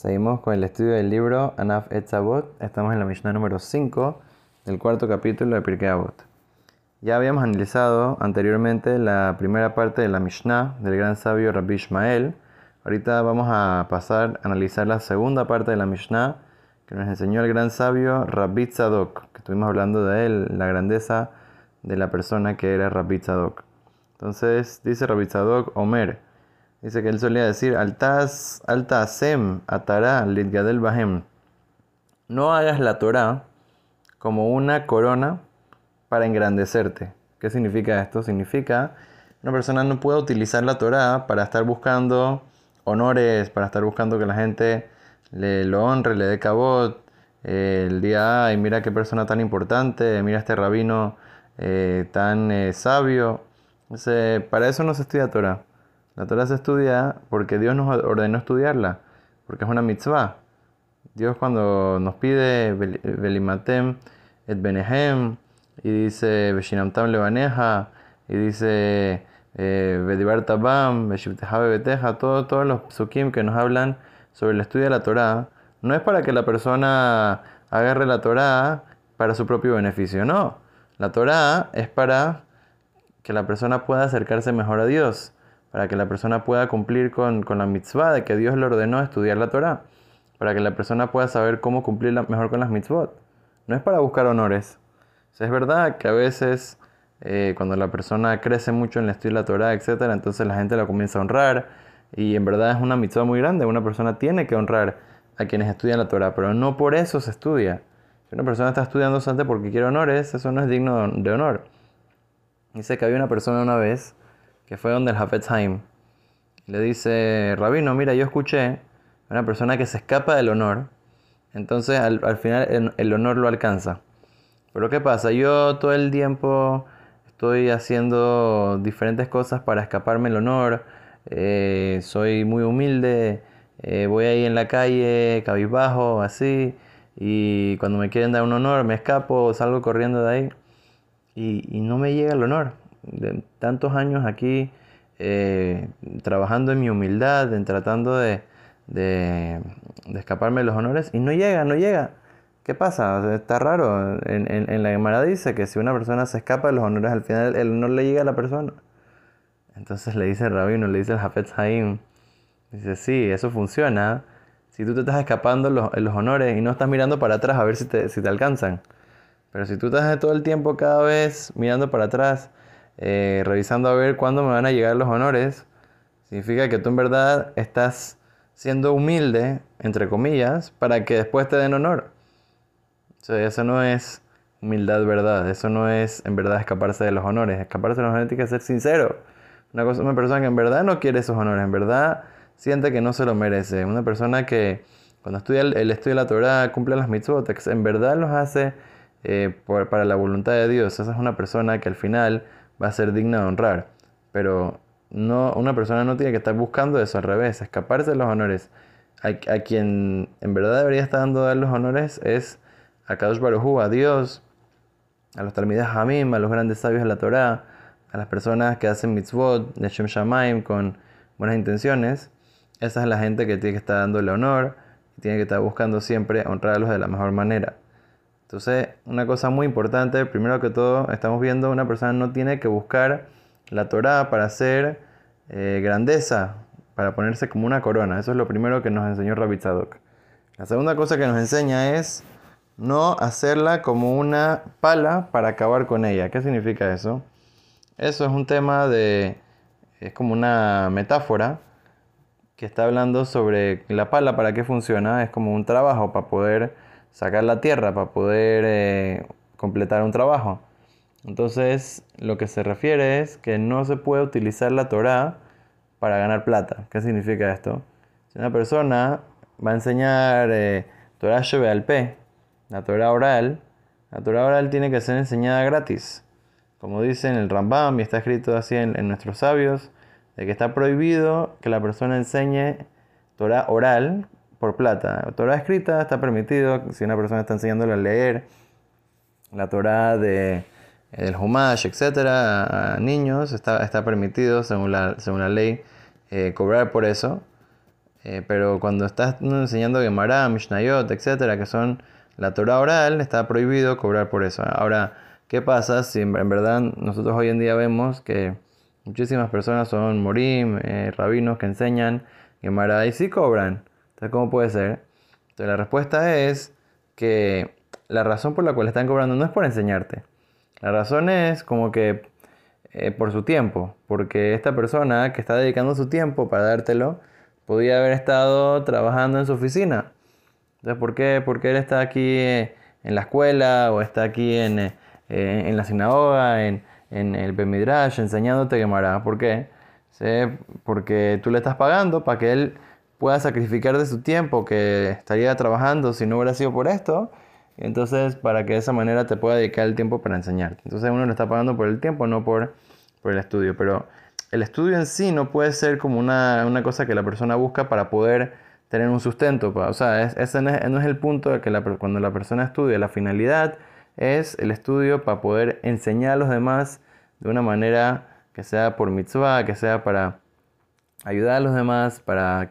Seguimos con el estudio del libro Anaf Etzavot. Estamos en la Mishnah número 5 del cuarto capítulo de Pirkei Avot. Ya habíamos analizado anteriormente la primera parte de la Mishnah del gran sabio Rabbi Ishmael. Ahorita vamos a pasar a analizar la segunda parte de la Mishnah que nos enseñó el gran sabio Rabbi Tzadok, que estuvimos hablando de él, la grandeza de la persona que era Rabbi Tzadok. Entonces dice Rabbi Tzadok Omer. Dice que él solía decir, Altaz, Sem, Atará, Litgadel Bahem. No hagas la Torah como una corona para engrandecerte. ¿Qué significa esto? Significa una persona no puede utilizar la Torah para estar buscando honores, para estar buscando que la gente le lo honre, le dé cabot. Eh, el día, ay, mira qué persona tan importante, mira este rabino eh, tan eh, sabio. para eso no se estudia Torah. La Torah se estudia porque Dios nos ordenó estudiarla, porque es una mitzvah. Dios cuando nos pide Belimatem et Benehem, y dice Beshinamtam Levaneja, y dice Bedibar Tabam, Beteja, todos los psukim que nos hablan sobre el estudio de la Torah, no es para que la persona agarre la Torah para su propio beneficio, no. La Torah es para que la persona pueda acercarse mejor a Dios para que la persona pueda cumplir con, la mitzvah de que Dios le ordenó estudiar la Torah, para que la persona pueda saber cómo cumplir mejor con las mitzvot. No es para buscar honores. es verdad que a veces eh, cuando la persona crece mucho en el estudio la Torah, etc., entonces la gente la comienza a honrar y en verdad es una mitzvah muy grande. Una persona tiene que honrar a quienes estudian la Torah, pero no por eso se estudia. Si una persona está estudiando solamente porque quiere honores, eso no es digno de honor. Dice que había una persona una vez que fue donde el Hafetz Haim. Le dice, Rabino, mira, yo escuché una persona que se escapa del honor, entonces al, final el, honor lo alcanza. Pero ¿qué pasa? Yo todo el tiempo estoy haciendo diferentes cosas para escaparme el honor, eh, soy muy humilde, eh, voy ahí en la calle, cabizbajo, así, y cuando me quieren dar un honor me escapo, salgo corriendo de ahí y, y no me llega el honor de tantos años aquí eh, trabajando en mi humildad, en tratando de, de, escaparme de los honores y no llega, no llega. ¿Qué pasa? está raro. En, en, la Gemara dice que si una persona se escapa de los honores, al final el honor le llega a la persona. Entonces le dice el rabino, le dice el Hafetz Haim, dice, sí, eso funciona. Si tú te estás escapando los, los honores y no estás mirando para atrás a ver si te, si te alcanzan. Pero si tú estás todo el tiempo cada vez mirando para atrás, eh, revisando a ver cuándo me van a llegar los honores, significa que tú en verdad estás siendo humilde, entre comillas, para que después te den honor. O eso no es humildad, verdad. Eso no es en verdad escaparse de los honores. Escaparse de los honores tiene que ser sincero. Una persona que en verdad no quiere esos honores, en verdad siente que no se lo merece. Una persona que cuando estudia el, estudio de la Torah, cumple las mitzvot, en verdad los hace eh, para la voluntad de Dios. Esa es una persona que al final va a ser digna de honrar. Pero no, una persona no tiene que estar buscando eso al revés, escaparse de los honores. A, quien en verdad debería estar dando los honores es a Kadosh Baruj a Dios, a los Talmidas Hamim, a los grandes sabios de la Torah, a las personas que hacen mitzvot, de Shem Shamaim, con buenas intenciones. Esa es la gente que tiene que estar dándole honor y tiene que estar buscando siempre honrarlos de la mejor manera. Entonces, una cosa muy importante, primero que todo, estamos viendo una persona no tiene que buscar la Torah para hacer eh, grandeza, para ponerse como una corona. Eso es lo primero que nos enseñó Rabbi Tzadok. La segunda cosa que nos enseña es no hacerla como una pala para acabar con ella. ¿Qué significa eso? Eso es un tema de... es como una metáfora que está hablando sobre la pala, para qué funciona. Es como un trabajo para poder sacar la tierra para poder eh, completar un trabajo. Entonces, lo que se refiere es que no se puede utilizar la Torah para ganar plata. ¿Qué significa esto? Si una persona va a enseñar eh, Torah al P, la Torah oral, la Torah oral tiene que ser enseñada gratis. Como dice en el Rambam y está escrito así en, en nuestros sabios, de que está prohibido que la persona enseñe Torah oral por plata. Torah escrita está permitido si una persona está enseñándole a leer la Torah de el Humash, etcétera, a niños, está, está permitido según la, según la ley eh, cobrar por eso. Eh, pero cuando estás enseñando Gemara, Mishnayot, etcétera, que son la Torah oral, está prohibido cobrar por eso. Ahora, ¿qué pasa si en, verdad nosotros hoy en día vemos que muchísimas personas son morim, eh, rabinos que enseñan Gemara y sí cobran? ¿Cómo puede ser? Entonces, la respuesta es que la razón por la cual están cobrando no es por enseñarte. La razón es como que eh, por su tiempo, porque esta persona que está dedicando su tiempo para dártelo, podía haber estado trabajando en su oficina. Entonces, ¿por qué? Porque él está aquí eh, en la escuela o está aquí en, eh, en la sinagoga, en, en el Bemidrash, enseñándote Gemara. ¿Por qué? Porque tú le estás pagando para que él pueda sacrificar de su tiempo que estaría trabajando si no hubiera sido por esto. Entonces, para que de esa manera te pueda dedicar el tiempo para enseñarte. Entonces, uno le está pagando por el tiempo, no por, por el estudio. Pero el estudio en sí no puede ser como una, cosa que la persona busca para poder tener un sustento. O sea, ese no es, el punto de que cuando la persona estudia, la finalidad es el estudio para poder enseñar a los demás de una manera que sea por mitzvah, que sea para ayudar a los demás, para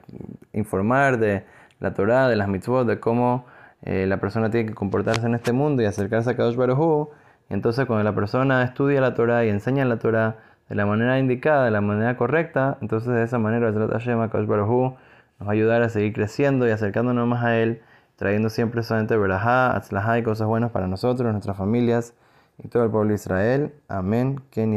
informar de la Torah, de las mitzvot, de cómo eh, la persona tiene que comportarse en este mundo y acercarse a Kadosh Baruj Entonces, cuando la persona estudia la Torah y enseña la Torah, de la manera indicada, de la manera correcta, entonces de esa manera el Hashem, nos va a ayudar a seguir creciendo y acercándonos más a Él, trayendo siempre solamente verajá, atzlajá y cosas buenas para nosotros, nuestras familias y todo el pueblo de Israel. Amén. Ken